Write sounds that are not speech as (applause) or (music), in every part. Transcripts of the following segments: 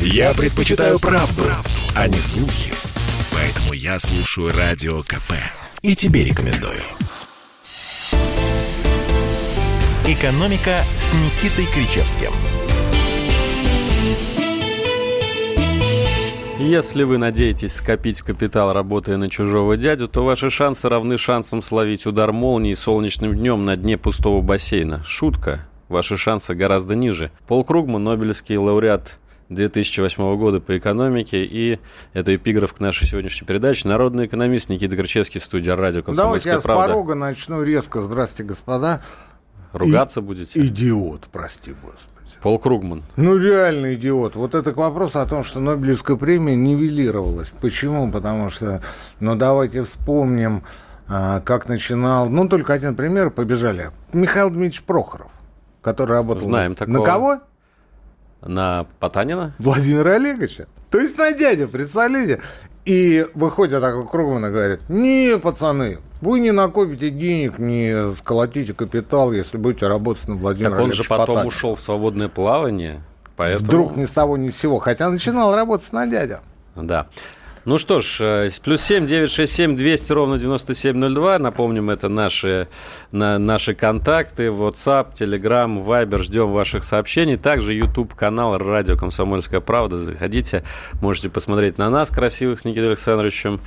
Я предпочитаю правду, правду, а не слухи. Поэтому я слушаю Радио КП. И тебе рекомендую. «Экономика» с Никитой Кричевским. Если вы надеетесь скопить капитал, работая на чужого дядю, то ваши шансы равны шансам словить удар молнии солнечным днем на дне пустого бассейна. Шутка. Ваши шансы гораздо ниже. Пол Кругман, Нобелевский лауреат 2008 года по экономике. И это эпиграф к нашей сегодняшней передаче. Народный экономист Никита Горчевский в студии радио Давайте я правда. с порога начну резко. Здравствуйте, господа. Ругаться И, будете? Идиот, прости господи. Пол Кругман. Ну, реально идиот. Вот это к вопросу о том, что Нобелевская премия нивелировалась. Почему? Потому что, ну, давайте вспомним, а, как начинал... Ну, только один пример, побежали. Михаил Дмитриевич Прохоров, который работал... Знаем такого. На кого? На Потанина? Владимира Олеговича. То есть на дядю, представляете? И выходит такой Кругман и говорит, не, пацаны, вы не накопите денег, не сколотите капитал, если будете работать на Владимира Так он же потом Потанина. ушел в свободное плавание, поэтому... Вдруг ни с того ни с сего, хотя начинал работать на дядя. Да. Ну что ж, э, плюс семь девять шесть семь двести ровно девяносто семь ноль два. Напомним, это наши, на, наши контакты. WhatsApp, Telegram, Viber. Ждем ваших сообщений. Также YouTube-канал «Радио Комсомольская правда». Заходите, можете посмотреть на нас красивых с Никитой Александровичем.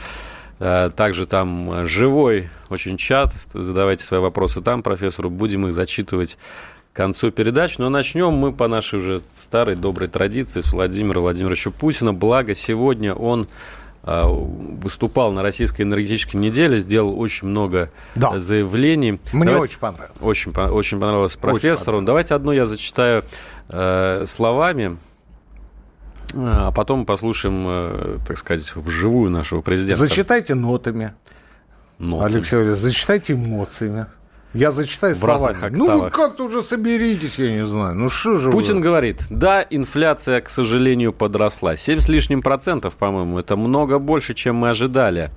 Э, также там живой очень чат. Задавайте свои вопросы там профессору. Будем их зачитывать к концу передач. Но начнем мы по нашей уже старой доброй традиции с Владимира Владимировича Путина. Благо, сегодня он э, выступал на российской энергетической неделе, сделал очень много да. заявлений. Мне Давайте, очень понравилось. Очень, очень понравилось профессору. Очень Давайте одно я зачитаю э, словами. А потом послушаем, э, так сказать, вживую нашего президента. Зачитайте нотами. Ноты. Алексей Валерьевич, зачитайте эмоциями. Я зачитаю в словами. Ну, вы как-то уже соберитесь, я не знаю. Ну, что же Путин вы? говорит, да, инфляция, к сожалению, подросла. 7 с лишним процентов, по-моему. Это много больше, чем мы ожидали.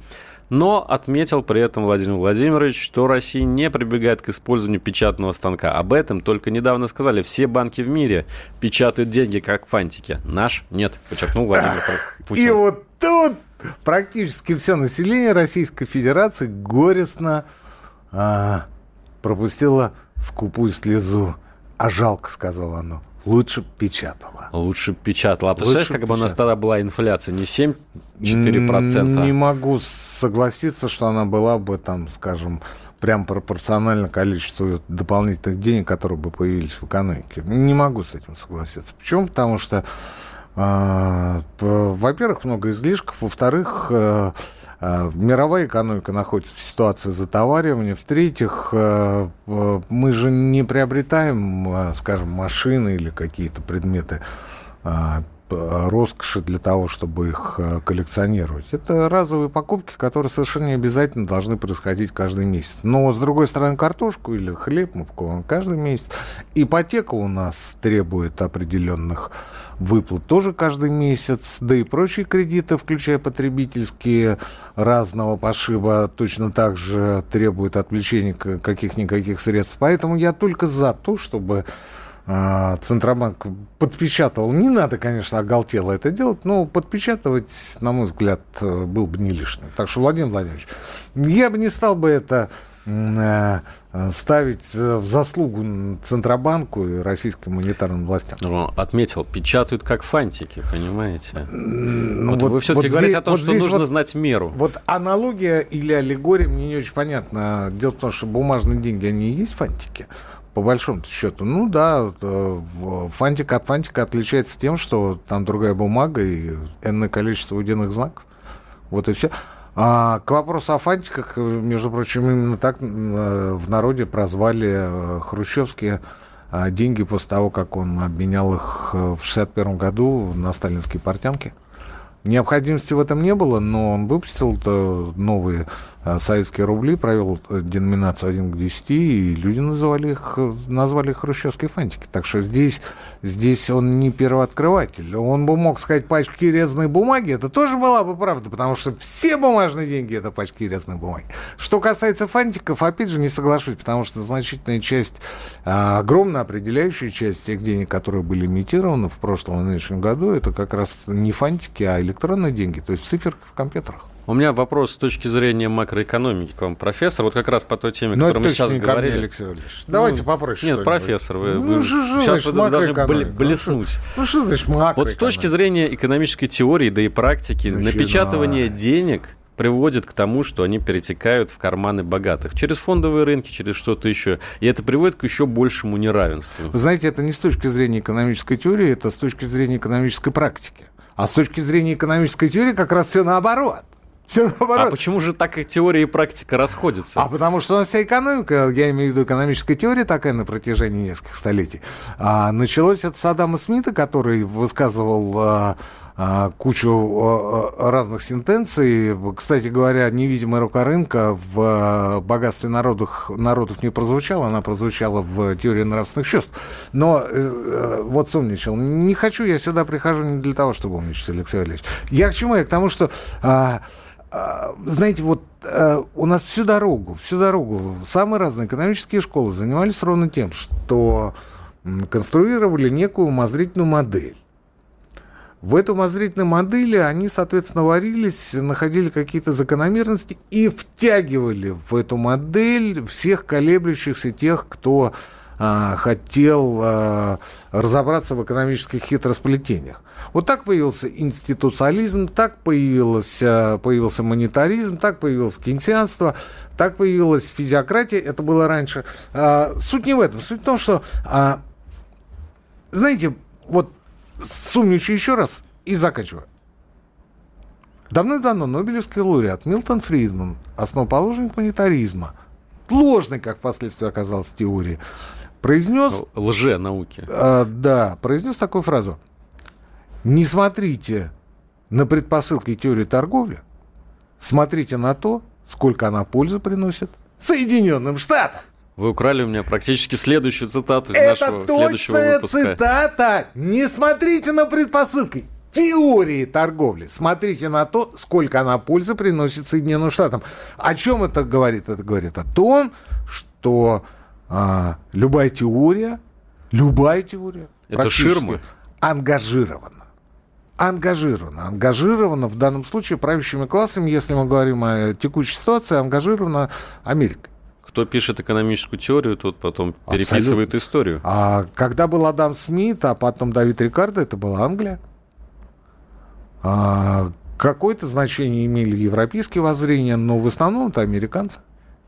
Но отметил при этом Владимир Владимирович, что Россия не прибегает к использованию печатного станка. Об этом только недавно сказали. Все банки в мире печатают деньги, как фантики. Наш нет, подчеркнул Владимир Путин. И вот тут практически все население Российской Федерации горестно а, пропустило скупую слезу. А жалко, сказала оно. Лучше печатала. Лучше печатала. А представляешь, Лучше как бы у нас тогда была инфляция? Не 7-4%? Не могу согласиться, что она была бы, там, скажем, прям пропорционально количеству дополнительных денег, которые бы появились в экономике. Не могу с этим согласиться. Почему? Потому что, э, во-первых, много излишков, во-вторых, Э, мировая экономика находится в ситуации затоваривания. В-третьих, э, э, мы же не приобретаем, скажем, машины или какие-то предметы роскоши для того, чтобы их коллекционировать. Это разовые покупки, которые совершенно не обязательно должны происходить каждый месяц. Но, с другой стороны, картошку или хлеб мы покупаем каждый месяц. Ипотека у нас требует определенных выплат тоже каждый месяц, да и прочие кредиты, включая потребительские разного пошиба, точно так же требуют отвлечения каких-никаких средств. Поэтому я только за то, чтобы Центробанк подпечатывал. Не надо, конечно, оголтело это делать, но подпечатывать, на мой взгляд, был бы не лишним. Так что, Владимир Владимирович, я бы не стал бы это Э, ставить э, в заслугу Центробанку и российским монетарным властям. Ну, отметил, печатают как фантики, понимаете? Ну, вот, вот вы все-таки вот говорите здесь, о том, вот что нужно вот, знать меру. Вот аналогия или аллегория мне не очень понятна. Дело в том, что бумажные деньги, они и есть фантики по большому счету. Ну да, фантик от фантика отличается тем, что там другая бумага и энное количество удельных знаков. Вот и все. А, к вопросу о фантиках, между прочим, именно так э, в народе прозвали э, хрущевские э, деньги после того, как он обменял их в 1961 году на сталинские портянки. Необходимости в этом не было, но он выпустил новые советские рубли, провел э, деноминацию 1 к 10, и люди называли их, назвали их хрущевские фантики. Так что здесь, здесь он не первооткрыватель. Он бы мог сказать пачки резной бумаги, это тоже была бы правда, потому что все бумажные деньги – это пачки резной бумаги. Что касается фантиков, опять же, не соглашусь, потому что значительная часть, а, огромная определяющая часть тех денег, которые были имитированы в прошлом и нынешнем году, это как раз не фантики, а электронные деньги, то есть циферки в компьютерах. У меня вопрос с точки зрения макроэкономики к вам, профессор. Вот как раз по той теме, о которой мы сейчас говорили. Мне, Алексей Валерьевич. Давайте ну, попроще. Нет, профессор, вы, ну, вы что, сейчас вы должны блеснуть. Ну что значит макроэкономика? Вот с точки зрения экономической теории, да и практики, Начинай. напечатывание денег приводит к тому, что они перетекают в карманы богатых. Через фондовые рынки, через что-то еще. И это приводит к еще большему неравенству. Вы знаете, это не с точки зрения экономической теории, это с точки зрения экономической практики. А с точки зрения экономической теории как раз все наоборот. Все наоборот. А почему же так и теория и практика расходятся? А потому что у нас вся экономика, я имею в виду экономическая теория такая на протяжении нескольких столетий. А, началось это с Адама Смита, который высказывал а, а, кучу а, разных сентенций. Кстати говоря, невидимая рука рынка в а, богатстве народов, народов не прозвучала, она прозвучала в теории нравственных чувств. Но э, э, вот сумничал. Не хочу, я сюда прихожу не для того, чтобы умничать, Алексей Валерьевич. Я к чему? Я к тому, что... А, а, знаете, вот э, у нас всю дорогу, всю дорогу самые разные экономические школы занимались ровно тем, что конструировали некую умозрительную модель. В этой умозрительной модели они, соответственно, варились, находили какие-то закономерности и втягивали в эту модель всех колеблющихся тех, кто а, хотел а, разобраться в экономических хитросплетениях. Вот так появился институциализм, так появилось, а, появился монетаризм, так появилось кейнсианство, так появилась физиократия, это было раньше. Суть не в этом, суть в том, что, знаете, вот сумничаю еще раз и заканчиваю. Давно-давно Нобелевский лауреат Милтон Фридман, основоположник монетаризма, ложный, как впоследствии оказалось, теории, произнес... Лже-науки. Э, да, произнес такую фразу. Не смотрите на предпосылки теории торговли, смотрите на то, сколько она пользы приносит Соединенным Штатам. Вы украли у меня практически следующую цитату из Это нашего следующего выпуска. Это цитата. Не смотрите на предпосылки теории торговли. Смотрите на то, сколько она пользы приносит Соединенным Штатам. О чем это говорит? Это говорит о том, что а, любая теория, любая теория это ширма ангажирована. Ангажирована. Ангажирована в данном случае правящими классами, если мы говорим о текущей ситуации, ангажирована Америка. Кто пишет экономическую теорию, тот потом переписывает Абсолютно. историю. А когда был Адам Смит, а потом Давид Рикардо, это была Англия. А, какое-то значение имели европейские воззрения, но в основном это американцы.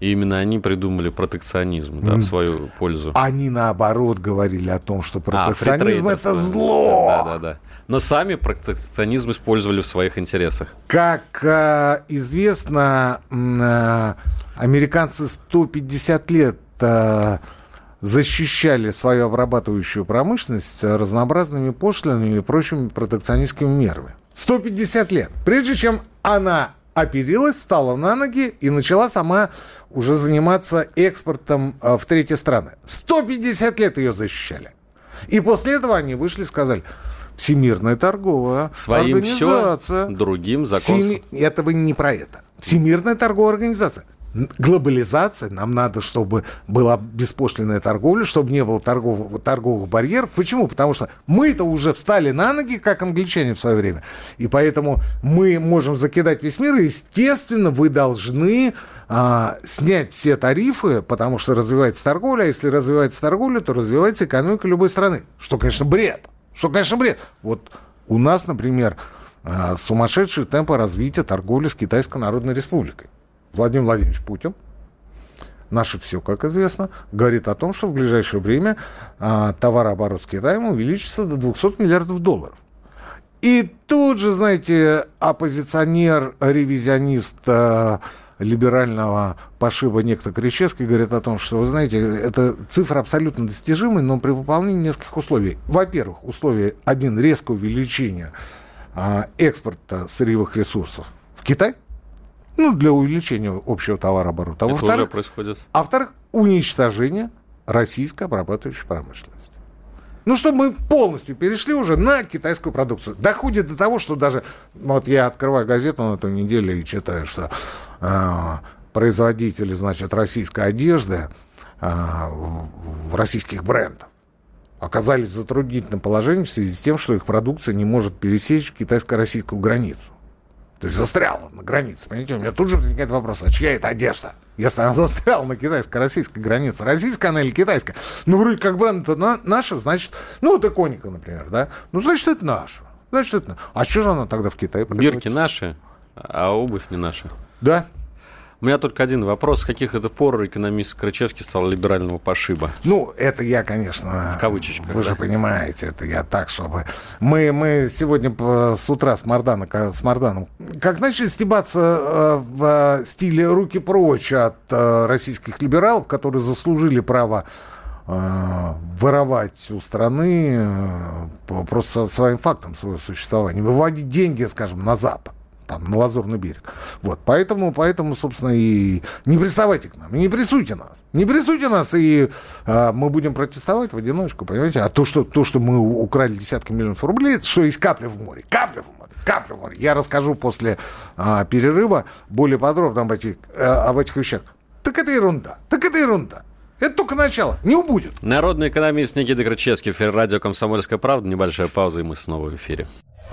И именно они придумали протекционизм да, в свою пользу. Они наоборот говорили о том, что а, протекционизм а, это зло. Да, да, да. Но сами протекционизм использовали в своих интересах. Как э, известно, э, американцы 150 лет э, защищали свою обрабатывающую промышленность разнообразными пошлинами и прочими протекционистскими мерами. 150 лет. Прежде чем она оперилась, встала на ноги и начала сама уже заниматься экспортом э, в третьи страны. 150 лет ее защищали. И после этого они вышли и сказали, Всемирная торговая Своим организация. Все, другим закон. Всеми... Это вы не про это. Всемирная торговая организация глобализация, нам надо, чтобы была беспошлинная торговля, чтобы не было торговых, торговых барьеров. Почему? Потому что мы-то уже встали на ноги, как англичане в свое время. И поэтому мы можем закидать весь мир, и, естественно, вы должны а, снять все тарифы, потому что развивается торговля, а если развивается торговля, то развивается экономика любой страны. Что, конечно, бред. Что, конечно, бред. Вот у нас, например, а, сумасшедшие темпы развития торговли с Китайской Народной Республикой. Владимир Владимирович Путин, наше все, как известно, говорит о том, что в ближайшее время а, товарооборот с Китаем увеличится до 200 миллиардов долларов. И тут же, знаете, оппозиционер, ревизионист а, либерального пошиба некто Кричевский говорит о том, что, вы знаете, эта цифра абсолютно достижимая, но при выполнении нескольких условий. Во-первых, условие один резкое увеличение а, экспорта сырьевых ресурсов в Китай – Ну, для увеличения общего товарооборота. А Это уже происходит. А во-вторых, уничтожение российской обрабатывающей промышленности. Ну, чтобы мы полностью перешли уже на китайскую продукцию. Доходит до того, что даже... Вот я открываю газету на эту неделю и читаю, что э, производители, значит, российской одежды, э, российских брендов, оказались в затруднительном положении в связи с тем, что их продукция не может пересечь китайско-российскую границу. То есть застряла на границе. Понимаете, у меня тут же возникает вопрос, а чья это одежда? Если она застряла на китайско-российской границе, российская она или китайская? Ну, вроде как бренд это на, наша, значит, ну, вот иконика, например, да? Ну, значит, это наша. Значит, это... А что же она тогда в Китае Бирки наши, а обувь не наша. Да, у меня только один вопрос. С каких это пор экономист Крычевский стал либерального пошиба? Ну, это я, конечно... В кавычечках, Вы да? же понимаете, это я так, чтобы... Мы, мы сегодня с утра с, Мардана, с Марданом как начали стебаться э, в э, стиле «руки прочь» от э, российских либералов, которые заслужили право воровать у страны просто своим фактом своего существования, выводить деньги, скажем, на Запад там, на Лазурный берег. Вот, поэтому, поэтому, собственно, и не приставайте к нам, не прессуйте нас. Не прессуйте нас, и а, мы будем протестовать в одиночку, понимаете? А то что, то, что мы украли десятки миллионов рублей, это что есть капля в море. Капля в море. Капля в море. Я расскажу после а, перерыва более подробно об этих, а, об этих вещах. Так это ерунда. Так это ерунда. Это только начало. Не убудет. Народный экономист Никита Крычевский, эфир радио «Комсомольская правда». Небольшая пауза, и мы снова в эфире.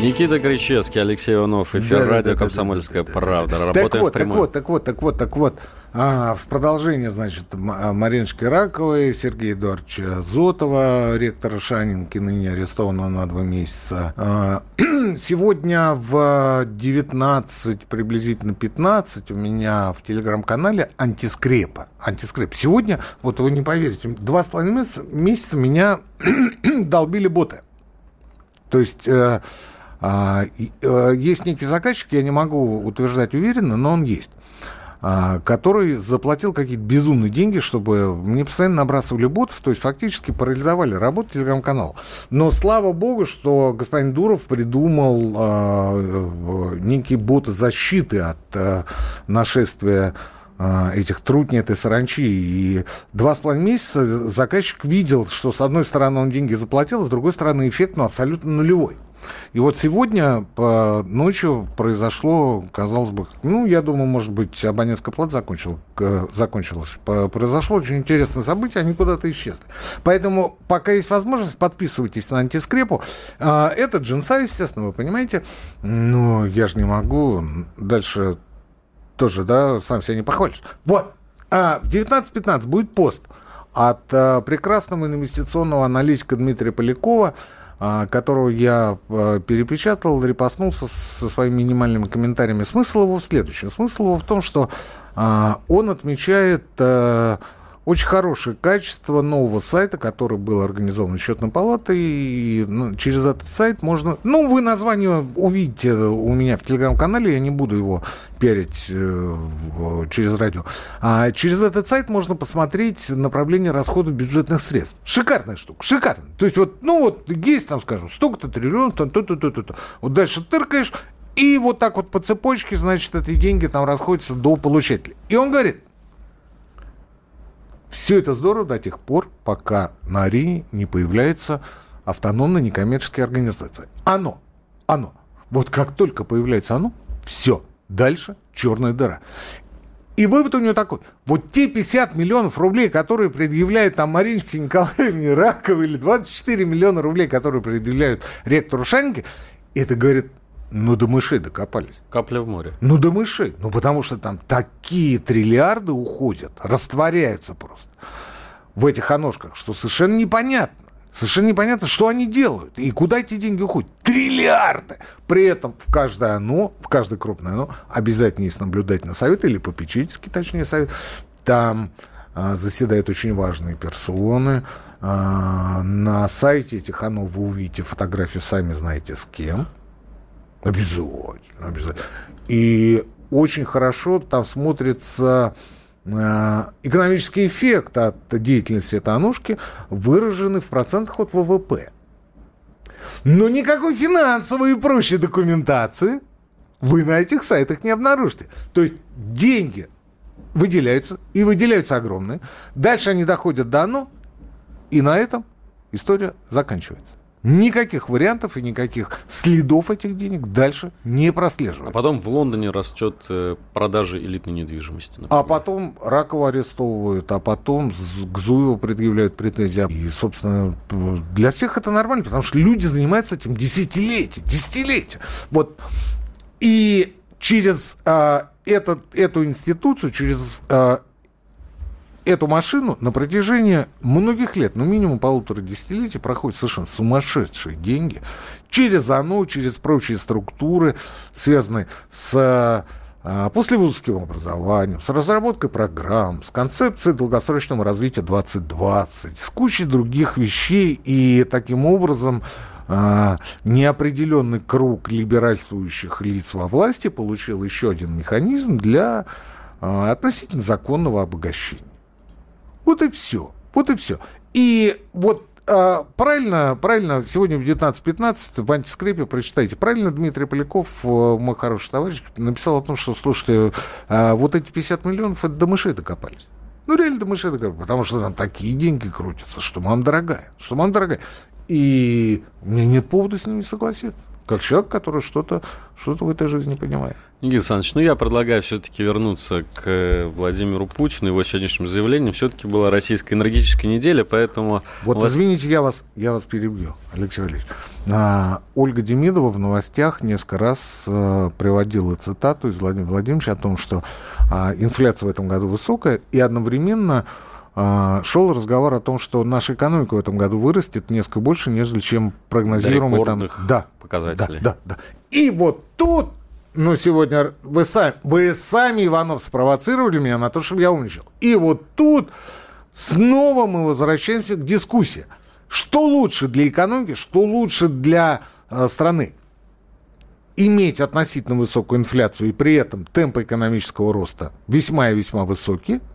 Никита Кричевский, Алексей Иванов, эфир Да, да, радио да, «Комсомольская да, да, да, правда». Так Работаем вот, в так вот, так вот, так вот, так вот. А, в продолжение, значит, а, Мариночки Раковой, Сергея Эдуардовича Зотова, ректора Шанинки, ныне арестованного на два месяца. А, (clears throat) Сегодня в 19, приблизительно 15 у меня в телеграм-канале антискрепа. Антискреп. Сегодня, вот вы не поверите, два с половиной месяца, меня (clears throat) долбили боты. То есть э, э, есть некий заказчик, я не могу утверждать уверенно, но он есть, а, который заплатил какие-то безумные деньги, чтобы мне постоянно набрасывали ботов, то есть фактически парализовали работу телеграм-канала. Но слава богу, что господин Дуров придумал а, э, некие боты защиты от э, нашествия а, этих трутней этой саранчи. И два с половиной месяца заказчик видел, что с одной стороны он деньги заплатил, с другой стороны эффект ну, абсолютно нулевой. И вот сегодня по ночью произошло, казалось бы, ну, я думаю, может быть, абонентская плата закончил, к- закончилась. Произошло очень интересное событие, они куда-то исчезли. Поэтому, пока есть возможность, подписывайтесь на антискрепу. А, Это джинса, естественно, вы понимаете. Но я же не могу дальше тоже, да, сам себя не похвалишь. Вот, а, в 19.15 будет пост от а, прекрасного инвестиционного аналитика Дмитрия Полякова, которого я а, перепечатал, репостнулся со своими минимальными комментариями. Смысл его в следующем. Смысл его в том, что а, он отмечает а, очень хорошее качество нового сайта, который был организован счетной палатой. И ну, через этот сайт можно... Ну, вы название увидите у меня в телеграм-канале, я не буду его пиарить э, через радио. А через этот сайт можно посмотреть направление расходов бюджетных средств. Шикарная штука, шикарная. То есть вот, ну вот есть там, скажем, столько-то триллионов, там то-то, то-то, то. Вот дальше тыркаешь, и вот так вот по цепочке, значит, эти деньги там расходятся до получателя. И он говорит, все это здорово до тех пор, пока на арене не появляется автономная некоммерческая организация. Оно, оно. Вот как только появляется оно, все, дальше черная дыра. И вывод у него такой. Вот те 50 миллионов рублей, которые предъявляют там Мариночке Николаевне Раковой, или 24 миллиона рублей, которые предъявляют ректору Шаньке, это, говорит, ну до мышей докопались. Капля в море. Ну, до мышей. Ну, потому что там такие триллиарды уходят, растворяются просто в этих оножках, что совершенно непонятно. Совершенно непонятно, что они делают и куда эти деньги уходят. Триллиарды! При этом в каждое оно, в каждое крупное оно обязательно есть наблюдательный совет или попечительский, точнее, совет. Там а, заседают очень важные персоны, А, на сайте Тиханова вы увидите фотографию, сами знаете с кем. Обязательно, обязательно. И очень хорошо там смотрится а, экономический эффект от деятельности этой анушки, выраженный в процентах от ВВП. Но никакой финансовой и прочей документации вы на этих сайтах не обнаружите. То есть деньги выделяются, и выделяются огромные. Дальше они доходят до ОНО, и на этом история заканчивается. Никаких вариантов и никаких следов этих денег дальше не прослеживается. А потом в Лондоне растет э, продажа элитной недвижимости. Например. А потом Ракова арестовывают, а потом к Зуеву предъявляют претензии. И, собственно, для всех это нормально, потому что люди занимаются этим десятилетия, десятилетия. Вот. И через а, этот, эту институцию, через а, эту машину на протяжении многих лет, ну минимум полутора десятилетий, проходят совершенно сумасшедшие деньги через ОНО, через прочие структуры, связанные с а, послевузовским образованием, с разработкой программ, с концепцией долгосрочного развития 2020, с кучей других вещей, и таким образом а, неопределенный круг либеральствующих лиц во власти получил еще один механизм для а, относительно законного обогащения. Вот и все. Вот и все. И вот а, правильно, правильно, сегодня в 19.15 в антискрепе прочитайте. Правильно Дмитрий Поляков, э, мой хороший товарищ, написал о том, что, слушайте, а, вот эти 50 миллионов, это до мышей докопались. Ну, реально до мышей докопались, потому что там такие деньги крутятся, что мам дорогая, что мам дорогая. И у меня нет повода с ними согласиться. Как человек, который что-то что в этой жизни понимает. Никита Александрович, ну я предлагаю все-таки вернуться к э, Владимиру Путину, его сегодняшним заявлением. Все-таки была российская энергетическая неделя, поэтому... Вот вас... извините, я вас, я вас перебью, Алексей Валерьевич. А, Ольга Демидова в новостях несколько раз а, приводила цитату из Владимира Владимировича о том, что а, инфляция в этом году высокая, и одновременно шел разговор о том, что наша экономика в этом году вырастет несколько больше, нежели чем прогнозируемый там... Да, показателей. Да, да, да. И вот тут, ну, сегодня вы сами, вы сами, Иванов, спровоцировали меня на то, чтобы я умничал. И вот тут снова мы возвращаемся к дискуссии. Что лучше для экономики, что лучше для э, страны? Иметь относительно высокую инфляцию и при этом темпы экономического роста весьма и весьма высокие –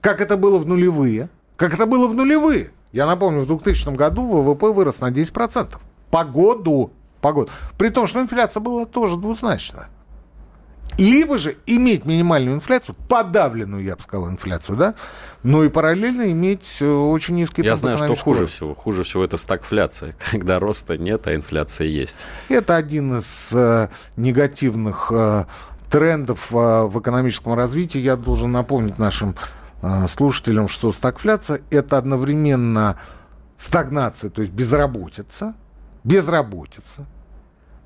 как это было в нулевые. Как это было в нулевые. Я напомню, в 2000 году ВВП вырос на 10%. По году. По году. При том, что инфляция была тоже двузначная. Либо же иметь минимальную инфляцию, подавленную, я бы сказал, инфляцию, да, но и параллельно иметь э, очень низкий Я знаю, что хуже всего. Хуже всего это стагфляция, (laughs) когда роста нет, а инфляция есть. Это один из э, негативных э, трендов э, в экономическом развитии. Я должен напомнить нашим слушателям, что стагфляция – это одновременно стагнация, то есть безработица, безработица,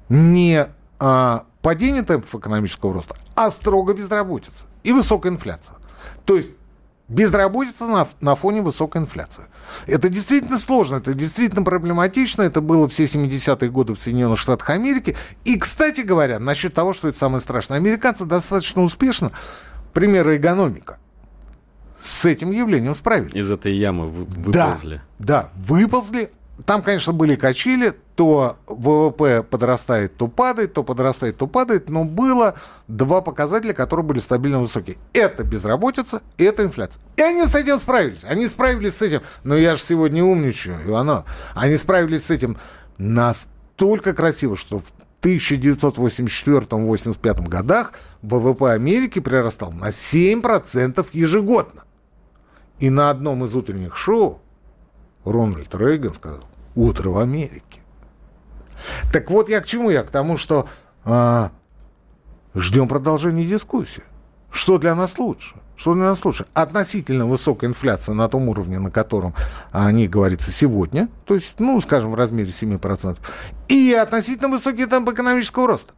не а, падение темпов экономического роста, а строго безработица и высокая инфляция. То есть безработица на, на фоне высокой инфляции. Это действительно сложно, это действительно проблематично. Это было все 70-е годы в Соединенных Штатах Америки. И, кстати говоря, насчет того, что это самое страшное, американцы достаточно успешно, примеры экономика с этим явлением справились. Из этой ямы выползли. Да, да, выползли. Там, конечно, были качели, то ВВП подрастает, то падает, то подрастает, то падает, но было два показателя, которые были стабильно высокие. Это безработица и это инфляция. И они с этим справились. Они справились с этим. Но я же сегодня умничаю, Иванов. Они справились с этим настолько красиво, что в 1984-85 годах ВВП Америки прирастал на 7% ежегодно. И на одном из утренних шоу Рональд Рейган сказал «Утро в Америке». Так вот я к чему? Я к тому, что а, ждем продолжения дискуссии. Что для нас лучше? Что для нас лучше? Относительно высокая инфляция на том уровне, на котором о ней говорится сегодня, то есть, ну, скажем, в размере 7%, и относительно высокий темп экономического роста.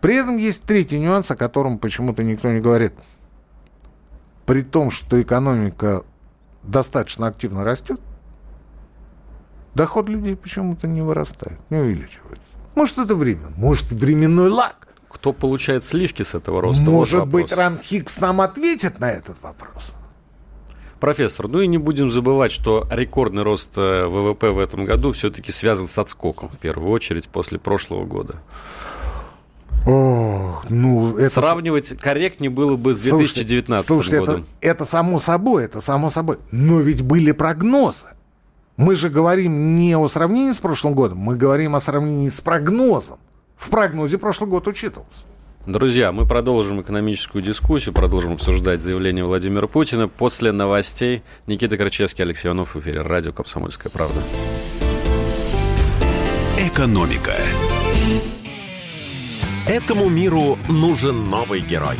При этом есть третий нюанс, о котором почему-то никто не говорит – при том, что экономика достаточно активно растет, доход людей почему-то не вырастает, не увеличивается. Может, это время, может, временной лак. Кто получает сливки с этого роста? Может вот быть, Ран Хикс нам ответит на этот вопрос. Профессор, ну и не будем забывать, что рекордный рост э, ВВП в этом году все-таки связан с отскоком, в первую очередь, после прошлого года. О, ну, это... Сравнивать корректнее было бы с 2019 слушайте, годом. Это, это само собой, это само собой. Но ведь были прогнозы. Мы же говорим не о сравнении с прошлым годом, мы говорим о сравнении с прогнозом. В прогнозе прошлый год учитывался. Друзья, мы продолжим экономическую дискуссию, продолжим обсуждать заявление Владимира Путина после новостей. Никита Крачевский, Алексей Иванов в эфире. Радио «Комсомольская правда». Экономика. Этому миру нужен новый герой.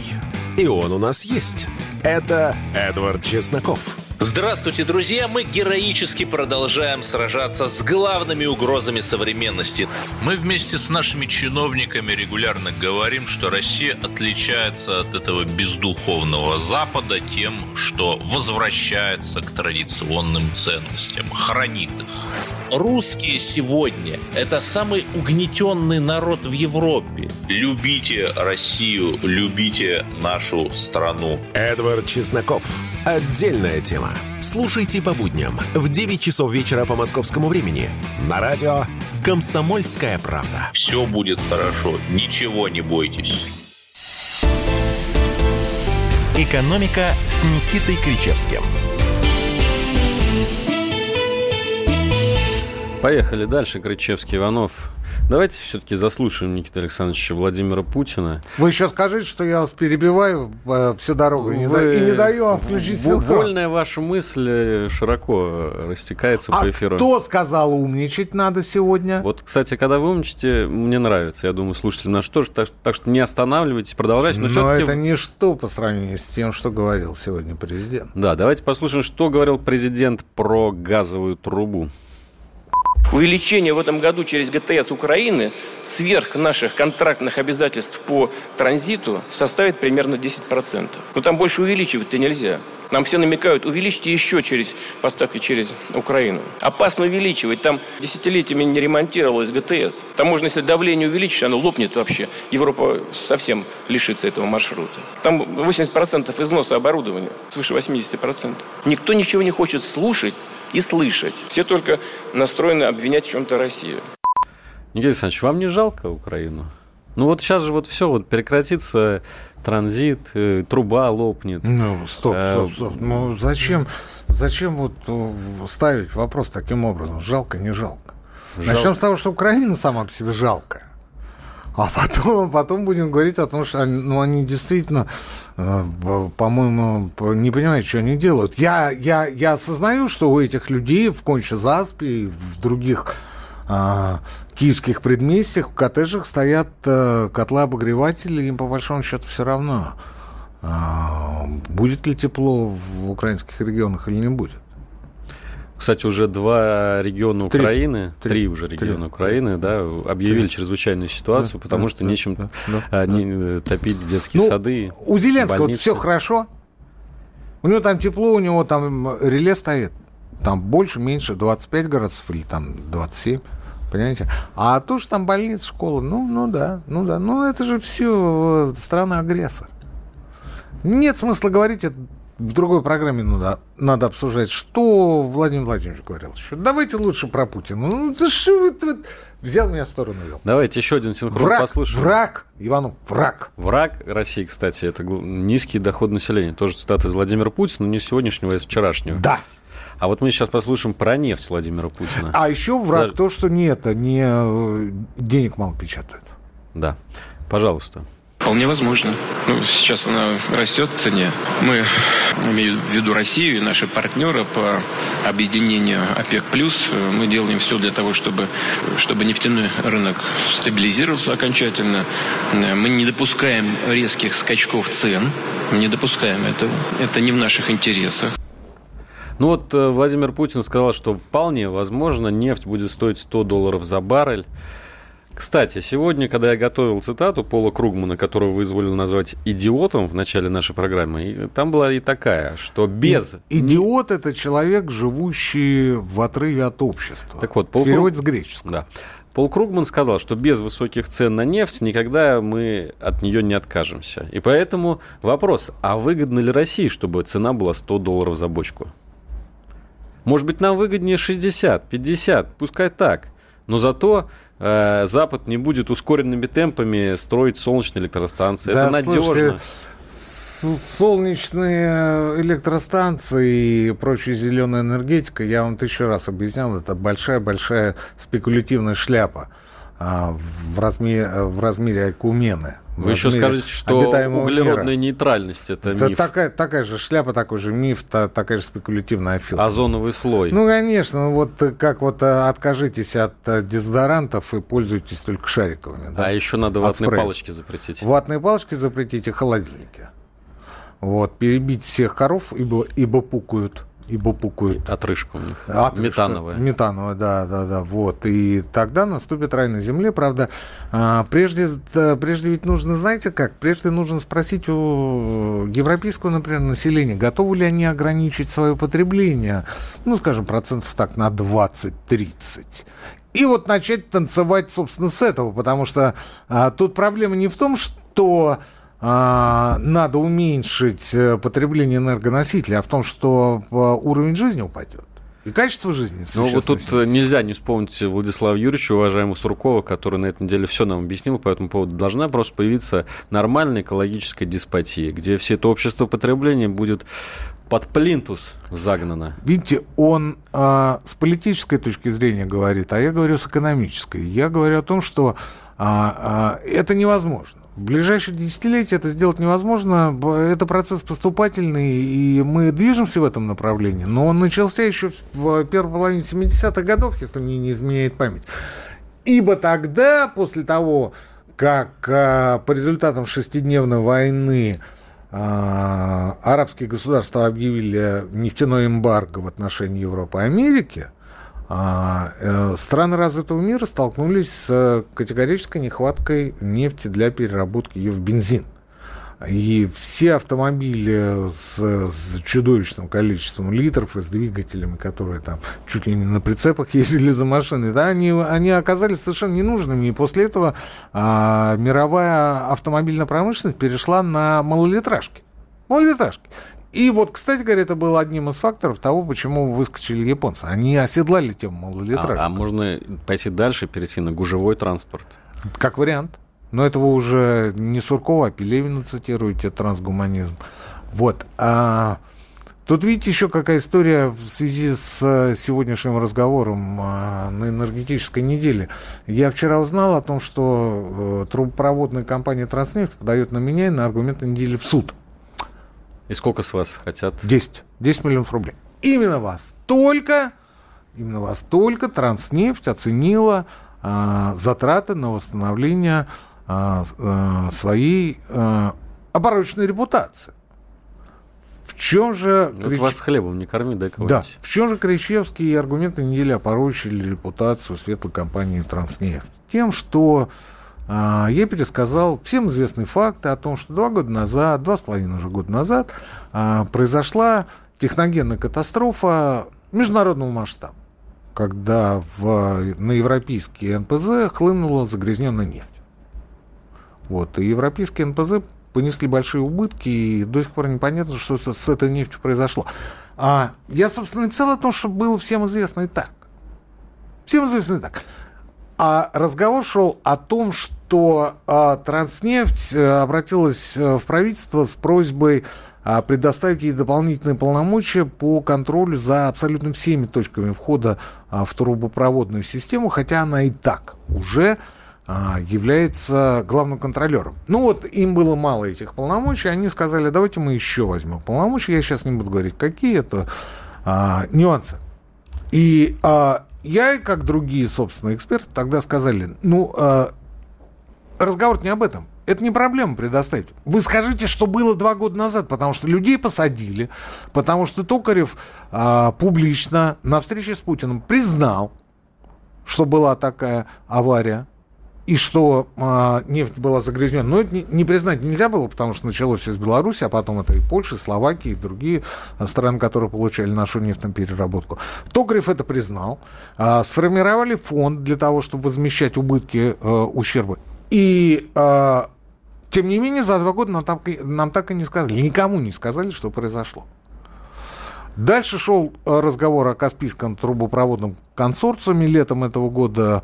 И он у нас есть. Это Эдвард Чесноков. Здравствуйте, друзья! Мы героически продолжаем сражаться с главными угрозами современности. Мы вместе с нашими чиновниками регулярно говорим, что Россия отличается от этого бездуховного Запада тем, что возвращается к традиционным ценностям, хранит их. Русские сегодня – это самый угнетенный народ в Европе. Любите Россию, любите нашу страну. Эдвард Чесноков. Отдельная тема. Слушайте по будням в 9 часов вечера по московскому времени на радио «Комсомольская правда». Все будет хорошо, ничего не бойтесь. «Экономика» с Никитой Кричевским. Поехали дальше, Крычевский, Иванов. Давайте все-таки заслушаем Никита Александровича Владимира Путина. Вы еще скажите, что я вас перебиваю э, всю дорогу и не, да- и не даю вам включить синхрон. Вольная ваша мысль э, широко растекается А по эфиру. кто сказал умничать надо сегодня? Вот, кстати, когда вы умничаете, мне нравится. Я думаю, слушатели наши тоже. Так, так что не останавливайтесь, продолжайте. Но, Но это ничто по сравнению с тем, что говорил сегодня президент. Да, давайте послушаем, что говорил президент про газовую трубу. Увеличение в этом году через ГТС Украины сверх наших контрактных обязательств по транзиту составит примерно 10%. Но там больше увеличивать-то нельзя. Нам все намекают, увеличьте еще через поставки через Украину. Опасно увеличивать. Там десятилетиями не ремонтировалась ГТС. Там можно, если давление увеличить, оно лопнет вообще. Европа совсем лишится этого маршрута. Там 80% износа оборудования, свыше 80%. Никто ничего не хочет слушать и слышать. Все только настроены обвинять в чем-то Россию. Никита Александрович, вам не жалко Украину? Ну вот сейчас же вот все, вот прекратится транзит, э, труба лопнет. Ну, стоп, Э, стоп, стоп. Ну, зачем, зачем вот э, ставить вопрос таким образом? Жалко, не жалко. Начнем с того, что Украина сама по себе жалкая. А потом, потом будем говорить о том, что они, ну, они действительно, э, по- по-моему, по- не понимают, что они делают. Я, я, я осознаю, что у этих людей в Конче-Заспе и в других а, киевских предместьях в коттеджах стоят э, котлы-обогреватели, им по большому счету все равно, а, будет ли тепло в украинских регионах или не будет. Кстати, уже два региона Три. Украины, три, Три. уже Три. региона Украины, да, объявили чрезвычайную ситуацию, Да, потому да, что да, нечем да, да, а, да. э, топить детские Ну, сады. У Зеленского вот все хорошо. У него там тепло, у него там реле стоит. Там больше, меньше, 25 градусов или там 27. Понимаете? А то, что там больница, школа, ну, ну да, ну да. Ну это же все страна-агрессор. Нет смысла говорить, это в другой программе надо, надо обсуждать, что Владимир Владимирович говорил еще. Давайте лучше про Путина. Ну, да что вы тут взял меня в сторону вел. Давайте еще один синхрон Враг, послушаем. враг, Иванов, враг. Враг России, кстати, это низкий доход населения. Тоже цитата из Владимира Путина, но не сегодняшнего, а из вчерашнего. Да. А вот мы сейчас послушаем про нефть Владимира Путина. А еще враг Да. то, что не это, не э, денег мало печатают. Да. Пожалуйста. Вполне возможно. Ну, сейчас она растет в цене. Мы, имею в виду Россию и наши партнеры по объединению ОПЕК+, мы делаем все для того, чтобы, чтобы нефтяной рынок стабилизировался окончательно. Мы не допускаем резких скачков цен, не допускаем этого. Это не в наших интересах. Ну вот э, Владимир Путин сказал, что вполне возможно нефть будет стоить 100 долларов за баррель. Кстати, сегодня, когда я готовил цитату Пола Кругмана, которого вы изволили назвать идиотом в начале нашей программы, и там была и такая, что без... Идиот это человек, живущий в отрыве от общества. Так вот, Пол Круг- с греческого. Да. Пол Кругман сказал, что без высоких цен на нефть никогда мы от нее не откажемся. И поэтому вопрос, а выгодно ли России, чтобы цена была 100 долларов за бочку? Может быть, нам выгоднее 60, 50, пускай так. Но зато э, Запад не будет ускоренными темпами строить солнечные электростанции. Да, Это надежно. Слушайте, солнечные электростанции и прочая зеленая энергетика, я вам тысячу раз объяснял, это большая-большая спекулятивная шляпа а, в, размере, в размере Айкумены. Вы еще скажете, что углеродная мира. нейтральность это да, миф. Такая, такая же шляпа, такой же миф, та, такая же спекулятивная афера. Озоновый слой. Ну, конечно, вот как вот э, откажитесь от э, дезодорантов и пользуйтесь только шариковыми. Да? А еще надо ватные палочки запретить. Ватные палочки запретить и холодильники. Вот, перебить всех коров, ибо, ибо пукают ибо пукают. Отрыжка у них. Отрыжка, метановая. Метановая, да, да, да. Вот. И тогда наступит рай на земле. Правда, а, прежде, прежде ведь нужно, знаете как? Прежде нужно спросить у европейского, например, населения, готовы ли они ограничить свое потребление, ну, скажем, процентов так на 20-30. И вот начать танцевать, собственно, с этого, потому что а, тут проблема не в том, что надо уменьшить э, потребление энергоносителей, а в том, что э, уровень жизни упадет. И качество жизни Ну, вот тут снизится. нельзя не вспомнить Владислава Юрьевича, уважаемого Суркова, который на этой неделе все нам объяснил по этому поводу. Должна просто появиться нормальная экологическая деспотия, где все это общество потребления будет под плинтус загнано. Видите, он а, с политической точки зрения говорит, а я говорю с экономической. Я говорю о том, что а, а, это невозможно. В ближайшие десятилетия это сделать невозможно. Это процесс поступательный, и мы движемся в этом направлении. Но он начался еще в первой половине 70-х годов, если мне не изменяет память. Ибо тогда, после того, как а, по результатам шестидневной войны а, арабские государства объявили нефтяной эмбарго в отношении Европы и Америки – страны развитого мира столкнулись с категорической нехваткой нефти для переработки ее в бензин. И все автомобили с, с чудовищным количеством литров и с двигателями, которые там чуть ли не на прицепах (laughs) ездили за машиной, да, они, они оказались совершенно ненужными. И после этого а, мировая автомобильная промышленность перешла на малолитражки. Малолитражки. И вот, кстати говоря, это был одним из факторов того, почему выскочили японцы. Они оседлали тему малолитражек. А, а можно пойти дальше, перейти на гужевой транспорт? Как вариант. Но этого уже не Суркова, а Пелевина цитируете, трансгуманизм. Вот. А тут видите еще какая история в связи с сегодняшним разговором а, на энергетической неделе. Я вчера узнал о том, что э, трубопроводная компания «Транснефть» подает на меня и на аргументы недели в суд. И сколько с вас хотят? 10. 10 миллионов рублей. Именно вас только, именно вас только Транснефть оценила а, затраты на восстановление а, а, своей а, оборочной репутации. В чем же... Вот Крич... вас хлебом не корми, кого Да. В чем же Кричевские аргументы недели опорочили репутацию светлой компании «Транснефть»? Тем, что я пересказал всем известные факты о том, что два года назад, два с половиной уже года назад, а, произошла техногенная катастрофа международного масштаба, когда в, на европейские НПЗ хлынула загрязненная нефть. Вот, и европейские НПЗ понесли большие убытки, и до сих пор непонятно, что с этой нефтью произошло. А я, собственно, написал о том, что было всем известно и так. Всем известно и так. А разговор шел о том, что а, Транснефть а, обратилась э, в правительство с просьбой а, предоставить ей дополнительные полномочия по контролю за абсолютно всеми точками входа а, в трубопроводную систему, хотя она и так уже а, является главным контролером. Ну вот им было мало этих полномочий, они сказали, давайте мы еще возьмем полномочия. Я сейчас не буду говорить, какие это а, нюансы. И а, я, как другие, собственно, эксперты, тогда сказали, ну, э, разговор не об этом. Это не проблема предоставить. Вы скажите, что было два года назад, потому что людей посадили, потому что Токарев э, публично на встрече с Путиным признал, что была такая авария. и что э, нефть была загрязнена. Но это не, не признать нельзя было, потому что началось с Беларуси, а потом это и Польша, и Словакия, и другие страны, которые получали нашу нефть на переработку. Токарев это признал. Э, сформировали фонд для того, чтобы возмещать убытки, э, ущербы. И э, тем не менее, за два года нам так, нам так и не сказали, никому не сказали, что произошло. Дальше шел разговор о Каспийском трубопроводном консорциуме. Летом этого года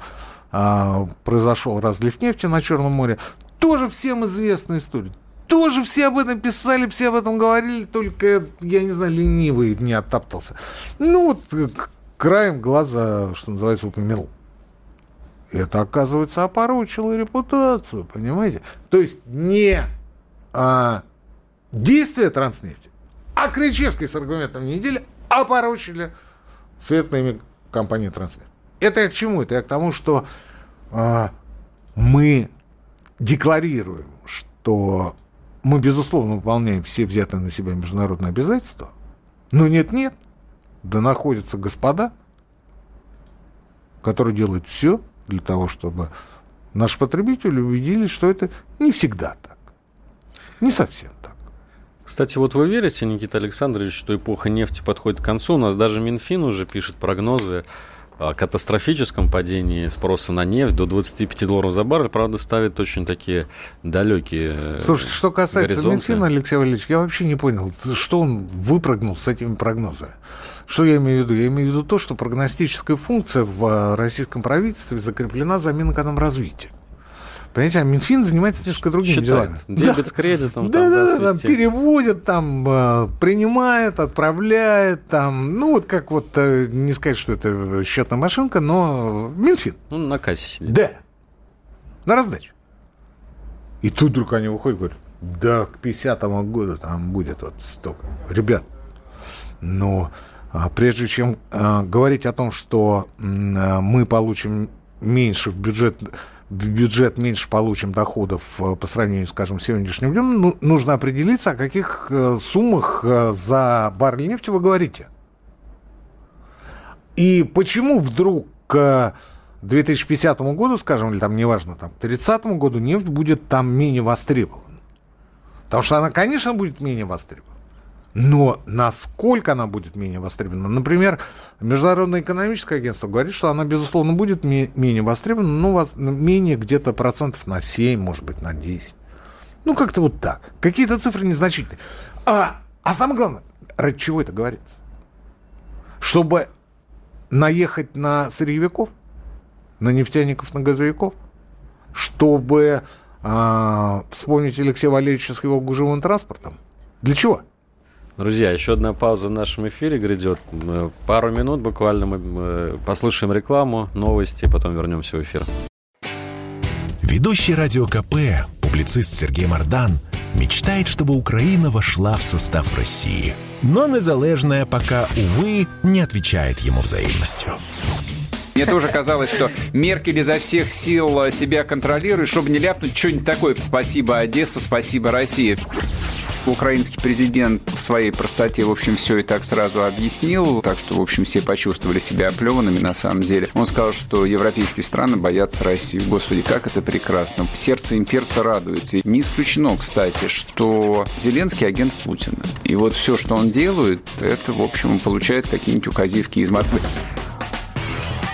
а, произошел разлив нефти на Черном море. Тоже всем известная история. Тоже все об этом писали, все об этом говорили, только, я не знаю, ленивый не оттаптался. Ну, вот э, краем глаза, что называется, упомянул. Это, оказывается, опорочило репутацию, понимаете? То есть не а, действия транснефти, а Кричевский с аргументом недели опорочили светлыми компании транснефть. Это я к чему? Это я к тому, что а, мы декларируем, что мы, безусловно, выполняем все взятые на себя международные обязательства, но нет-нет, да находятся господа, которые делают все для того, чтобы наши потребители убедились, что это не всегда так. Не совсем так. Кстати, вот вы верите, Никита Александрович, что эпоха нефти подходит к концу? У нас даже Минфин уже пишет прогнозы катастрофическом падении спроса на нефть до 25 долларов за баррель, правда, ставит очень такие далекие э, Слушайте, что касается горизонты. Минфина, Алексей Валерьевич, я вообще не понял, что он выпрыгнул с этими прогнозами. Что я имею в виду? Я имею в виду то, что прогностическая функция в э, российском правительстве закреплена за Минэкономразвития. Понимаете, а Минфин занимается несколько другими Считает. делами. Дебет да. с кредитом. Да, там, да, да, там переводит, там э, принимает, отправляет, там, ну вот как вот, э, не сказать, что это счетная машинка, но Минфин. Ну, на кассе сидит. Да. На раздачу. И тут вдруг они выходят и говорят, да, к 50-му году там будет вот столько. Ребят, но а, прежде чем а, говорить о том, что мы получим меньше в бюджет в бюджет меньше получим доходов э, по сравнению, скажем, с сегодняшним днем, ну, нужно определиться, о каких э, суммах э, за баррель нефти вы говорите. И почему вдруг к 2050 году, скажем, или там, неважно, там, к 30 году нефть будет там менее востребована? Потому что она, конечно, будет менее востребована. Но насколько она будет менее востребована? Например, Международное экономическое агентство говорит, что она, безусловно, будет менее востребована, ну, менее где-то процентов на 7, может быть, на 10. Ну, как-то вот так. Какие-то цифры незначительные. А, а самое главное, ради чего это говорится? Чтобы наехать на сырьевиков, на нефтяников, на газовиков, чтобы а, вспомнить Алексея Валерьевича с его гужевым транспортом. Для чего? Друзья, еще одна пауза в нашем эфире грядет. Пару минут буквально мы послушаем рекламу, новости, потом вернемся в эфир. Ведущий радио КП, публицист Сергей Мардан, мечтает, чтобы Украина вошла в состав России. Но незалежная пока, увы, не отвечает ему взаимностью. Мне тоже казалось, что Меркель изо всех сил себя контролирует, чтобы не ляпнуть что-нибудь такое. Спасибо, Одесса, спасибо, Россия. Украинский президент в своей простоте, в общем, все и так сразу объяснил, так что, в общем, все почувствовали себя оплеванными на самом деле. Он сказал, что европейские страны боятся России. Господи, как это прекрасно. Сердце имперца радуется. Не исключено, кстати, что Зеленский агент Путина. И вот все, что он делает, это, в общем, получает какие-нибудь указивки из Москвы.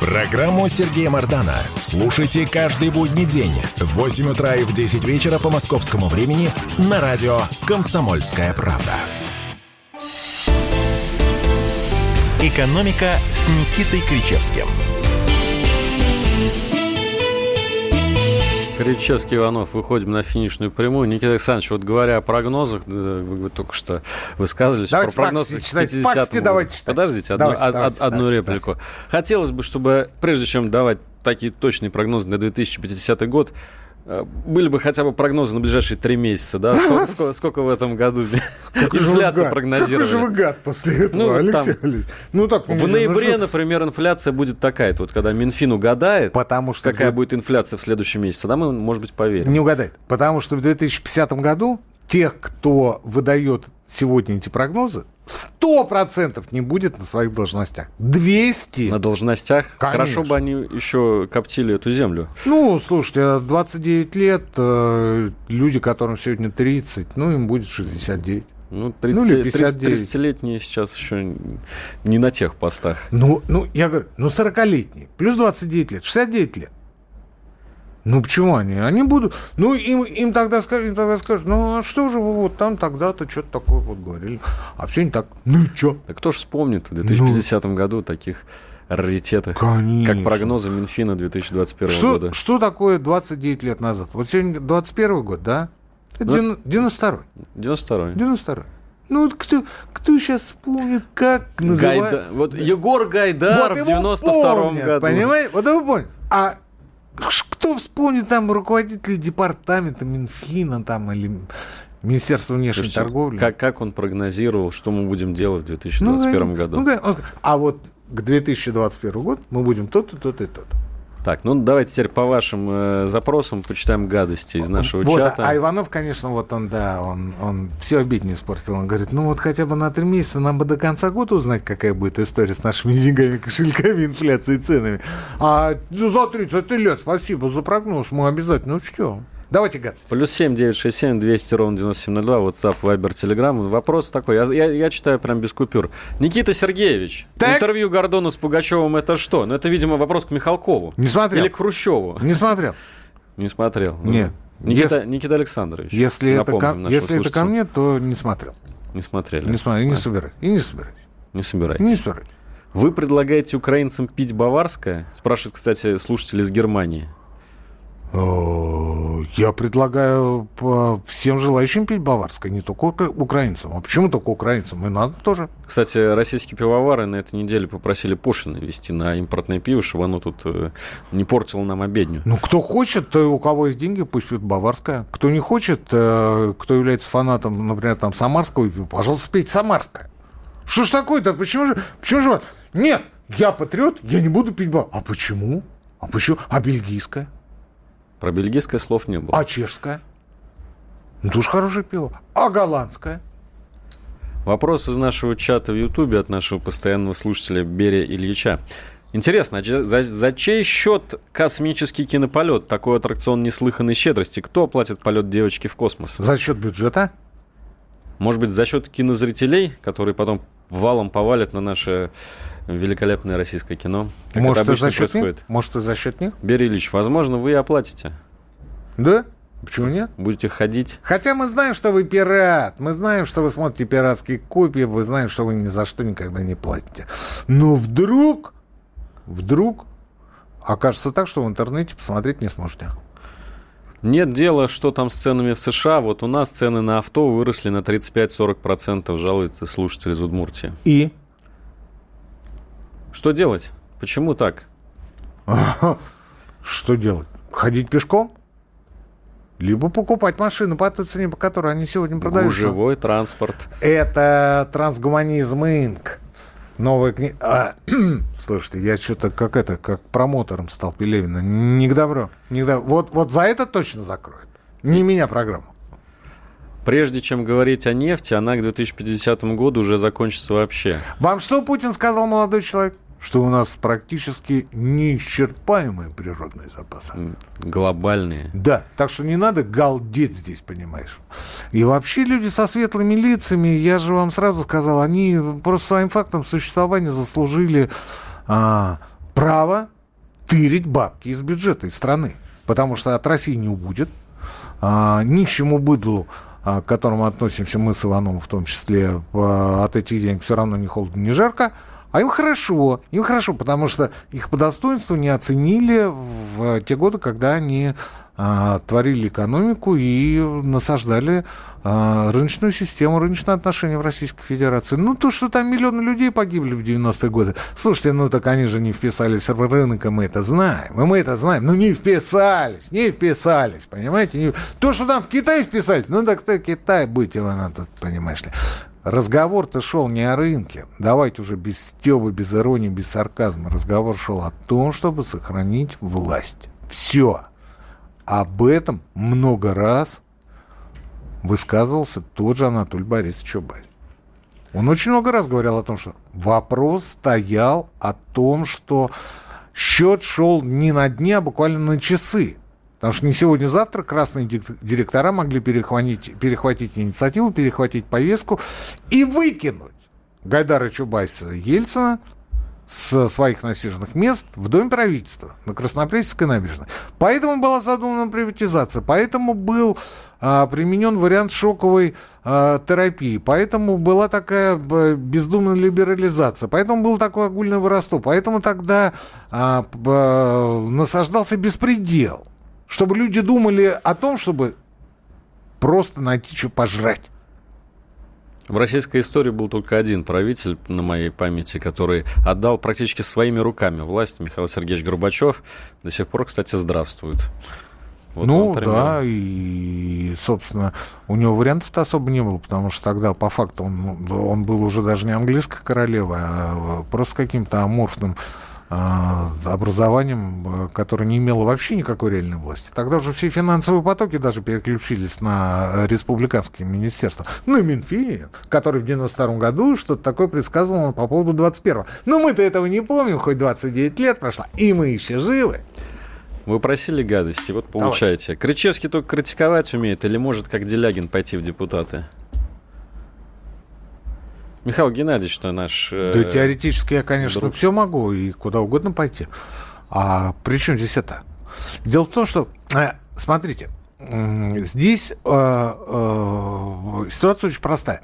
Программу Сергея Мардана слушайте каждый будний день в 8 утра и в 10 вечера по московскому времени на радио «Комсомольская правда». «Экономика» с Никитой Кричевским – Кричевский Иванов, выходим на финишную прямую. Никита Александрович, вот говоря о прогнозах, вы, вы только что высказывались давайте про прогноз факты, читать, 50 давайте читать. Подождите, одну, давайте, давайте, одну давайте, реплику. Давайте. Хотелось бы, чтобы, прежде чем давать такие точные прогнозы на 2050 год, были бы хотя бы прогнозы на ближайшие три месяца, да? Сколько, сколько, сколько в этом году (laughs) инфляция прогнозировали? Какой же вы гад после этого, ну, Алексей там, Ну, так, в ноябре, ну, например, инфляция будет такая-то. Вот когда Минфин угадает, потому что какая в... будет инфляция в следующем месяце, тогда мы, может быть, поверим. Не угадает. Потому что в 2050 году тех, кто выдает сегодня эти прогнозы, сто процентов не будет на своих должностях. 200. На должностях? Конечно. Хорошо бы они еще коптили эту землю. Ну, слушайте, 29 лет, э, люди, которым сегодня 30, ну, им будет 69. Ну, 30, Ну, или 59. 30-летние сейчас еще не на тех постах. Ну, ну, я говорю, ну, 40-летний, плюс 29 лет, 69 лет. Ну, почему они? Они будут... Ну, им, им, тогда, скажут, им тогда скажут, ну, а что же вы вот там тогда-то что-то такое вот говорили? А все не так. Ну, и что? Да кто ж вспомнит в 2050 году таких раритетах, Конечно. как прогнозы Минфина 2021 Что, года. что такое 29 лет назад? Вот сегодня 21 год, да? Это Ну, 92 92 92 Ну, вот кто, кто сейчас вспомнит, как называют... Гайда... Вот Егор Гайдар Вот в его 92 помнят, году. Понимаете? Вот его помнят. А кто вспомнит там руководитель департамента Минфина там или Министерства внешней Слушайте, торговли? Как, как он прогнозировал, что мы будем делать в Ну, 2021 да, году? ну, да, он сказал, а вот к 2021 году мы будем то-то, то-то и то-то. Так, ну давайте теперь по вашим э, запросам почитаем гадости из нашего Вот, чата. а Иванов, конечно, вот он, да, он, он все обиднее испортил. Он говорит, ну вот хотя бы на три месяца нам бы до конца года узнать, какая будет история с нашими деньгами, кошельками, инфляцией, ценами. А за 30 лет спасибо за прогноз, мы обязательно учтем. Давайте гадости. Плюс семь девять шесть семь двести ровно девяносто семь ноль два. WhatsApp, Viber, Telegram. Вопрос такой. Я, я, я читаю прям без купюр. Никита Сергеевич. Так. Интервью Гордона с Пугачевым это что? Ну, это, видимо, вопрос к Михалкову. Не смотрел. Или к Хрущеву. Не смотрел. Не смотрел. Ну, Нет. Никита, Если- Никита Александрович. Если, это ко, если это ко мне, то не смотрел. Не смотрели. Не смотрел, и не собираюсь. И не собираюсь. Не собираетесь. Не собираюсь. Вы предлагаете украинцам пить баварское? Спрашивает, кстати, слушатель из Германии. О, Я предлагаю всем желающим пить баварское, не только укра- украинцам. А почему только украинцам? И надо тоже. Кстати, российские пивовары на этой неделе попросили пошлины ввести на импортное пиво, чтобы оно тут э, не портило нам обедню. Ну, кто хочет, то у кого есть деньги, пусть пьет баварское. Кто не хочет, э, кто является фанатом, например, там, самарского пива, пожалуйста, пейте самарское. Что ж такое-то? Почему же? Почему же? Нет, я патриот, я не буду пить баварское. А почему? А почему? А бельгийское? Про бельгийское слов не было. А чешское? Ну, тоже хорошее пиво. А голландское? Вопрос из нашего чата в Ютубе от нашего постоянного слушателя Берия Ильича. Интересно, а за, за чей счет космический кинополет? Такой аттракцион неслыханной щедрости. Кто оплатит полет девочки в космос? За счет бюджета? Может быть, за счет кинозрителей, которые потом валом повалят на наше великолепное российское кино? Как Может, это за обычно счет них? происходит. Может, и за счет них? Берия Ильич, возможно, вы и оплатите. Да? Почему нет? Будете ходить. Хотя мы знаем, что вы пират. Мы знаем, что вы смотрите пиратские копии. Мы знаем, что вы ни за что никогда не платите. Но вдруг, вдруг окажется так, что в интернете посмотреть не сможете. Нет дела, что там с ценами в США. Вот у нас цены на авто выросли на 35-40%, жалуется слушатель из Удмуртии. И? Что делать? Почему так? (laughs) Что делать? Ходить пешком? Либо покупать машину по той цене, по которой они сегодня продаются. Гужевой транспорт. Это трансгуманизм инк. Новая книга. А, (clears throat) слушайте, я что-то как это, как промотором стал Пелевина. Не к добру. Не к добру. Вот, вот за это точно закроют. Не меня программу. Прежде чем говорить о нефти, она к 2050 году уже закончится вообще. Вам что Путин сказал, молодой человек? Что у нас практически неисчерпаемые природные запасы. Глобальные. Да, так что не надо галдеть здесь, понимаешь. И вообще люди со светлыми лицами, я же вам сразу сказал, они просто своим фактом существования заслужили а, право тырить бабки из бюджета, из страны. Потому что от России не убудет. А, нищему быдлу, а, к которому относимся мы с Иваном в том числе, а, от этих денег все равно не холодно, не жарко. А им хорошо, им хорошо, потому что их по достоинству не оценили в те годы, когда они а, творили экономику и насаждали а, рыночную систему, рыночные отношения в Российской Федерации. Ну, то, что там миллионы людей погибли в 90-е годы. Слушайте, ну так они же не вписались в рынок, и мы это знаем. И мы это знаем. Ну, не вписались, не вписались, понимаете? Не- То, что там в Китае вписались, ну так то Китай, быть его надо, понимаешь ли. Разговор-то шел не о рынке. Давайте уже без стёба, без иронии, без сарказма. Разговор шел о том, чтобы сохранить власть. Все. Об этом много раз высказывался тот же Анатолий Борисович Чубайс. Он очень много раз говорил о том, что вопрос стоял о том, что счет шел не на дни, а буквально на часы. Потому что не сегодня-завтра красные директора могли перехватить, перехватить инициативу, перехватить повестку и выкинуть Гайдара Чубайса Ельцина с своих насиженных мест в Доме правительства на Краснопресненской набережной. Поэтому была задумана приватизация, поэтому был а, применен вариант шоковой а, терапии, поэтому была такая бездумная либерализация, поэтому был такой огульный воровство, поэтому тогда а, а, насаждался беспредел, чтобы люди думали о том, чтобы просто найти что пожрать. В российской истории был только один правитель, на моей памяти, который отдал практически своими руками власть, Михаил Сергеевич Горбачев. До сих пор, кстати, здравствует. Вот ну да, и, собственно, у него вариантов-то особо не было, потому что тогда, по факту, он, он был уже даже не английская королева, а просто каким-то аморфным образованием, э, которое не имело вообще никакой реальной власти. Тогда уже все финансовые потоки даже переключились на республиканские министерства. Ну и Минфин, который в 92 году что-то такое предсказывал по поводу 21-го. Но мы-то этого не помним, хоть 29 лет прошло, и мы еще живы. Вы просили гадости, вот получаете. Давайте. Кричевский только критиковать умеет или может, как Делягин, пойти в депутаты? Михаил Геннадьевич, что наш... Э, да, теоретически я, конечно, друг. все могу и куда угодно пойти. А при чем здесь это? Дело в том, что, э, смотрите, здесь э, э, ситуация очень простая.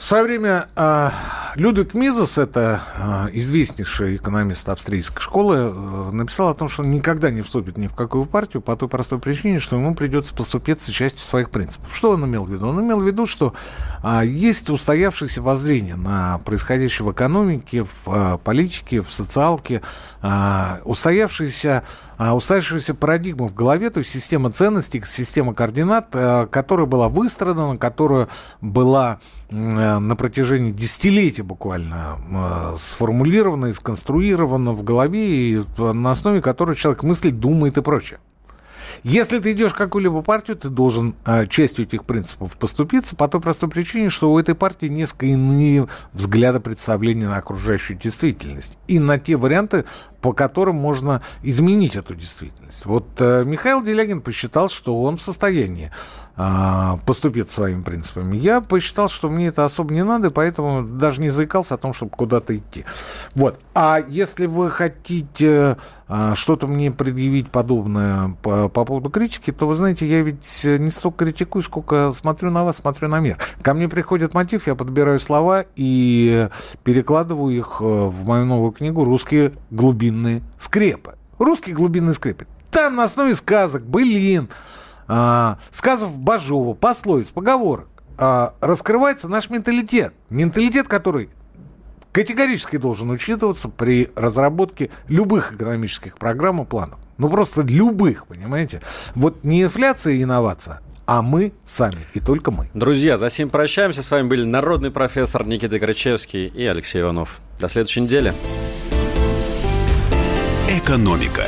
В свое время э, Людвиг Мизес, это э, известнейший экономист австрийской школы, э, написал о том, что он никогда не вступит ни в какую партию по той простой причине, что ему придется поступиться частью своих принципов. Что он имел в виду? Он имел в виду, что э, есть устоявшееся воззрение на происходящее в экономике, в э, политике, в социалке, э, устоявшаяся устоявшаяся парадигма в голове, то есть система ценностей, система координат, которая была выстрадана, которая была Э, на протяжении десятилетий буквально э, сформулировано и сконструировано в голове, и на основе которой человек мыслит, думает и прочее. Если ты идешь в какую-либо партию, ты должен э, частью этих принципов поступиться по той простой причине, что у этой партии несколько иные взгляды представления на окружающую действительность и на те варианты, по которым можно изменить эту действительность. Вот э, Михаил Делягин посчитал, что он в состоянии поступит своими принципами. Я посчитал, что мне это особо не надо, поэтому даже не заикался о том, чтобы куда-то идти. Вот. А если вы хотите а, что-то мне предъявить подобное по, по поводу критики, то, вы знаете, я ведь не столько критикую, сколько смотрю на вас, смотрю на мир. Ко мне приходит мотив, я подбираю слова и перекладываю их э, в мою новую книгу «Русские глубинные скрепы». Русские глубинные скрепы. Там на основе сказок, былин, а, сказов Бажова, пословиц, поговорок, а, раскрывается наш менталитет. Менталитет, который категорически должен учитываться при разработке любых экономических программ и планов. Ну, просто любых, понимаете? Вот не инфляция и инновация, а мы сами, и только мы. Друзья, за сим прощаемся. С вами были народный профессор Никита Крачевский и Алексей Иванов. До следующей недели. Экономика.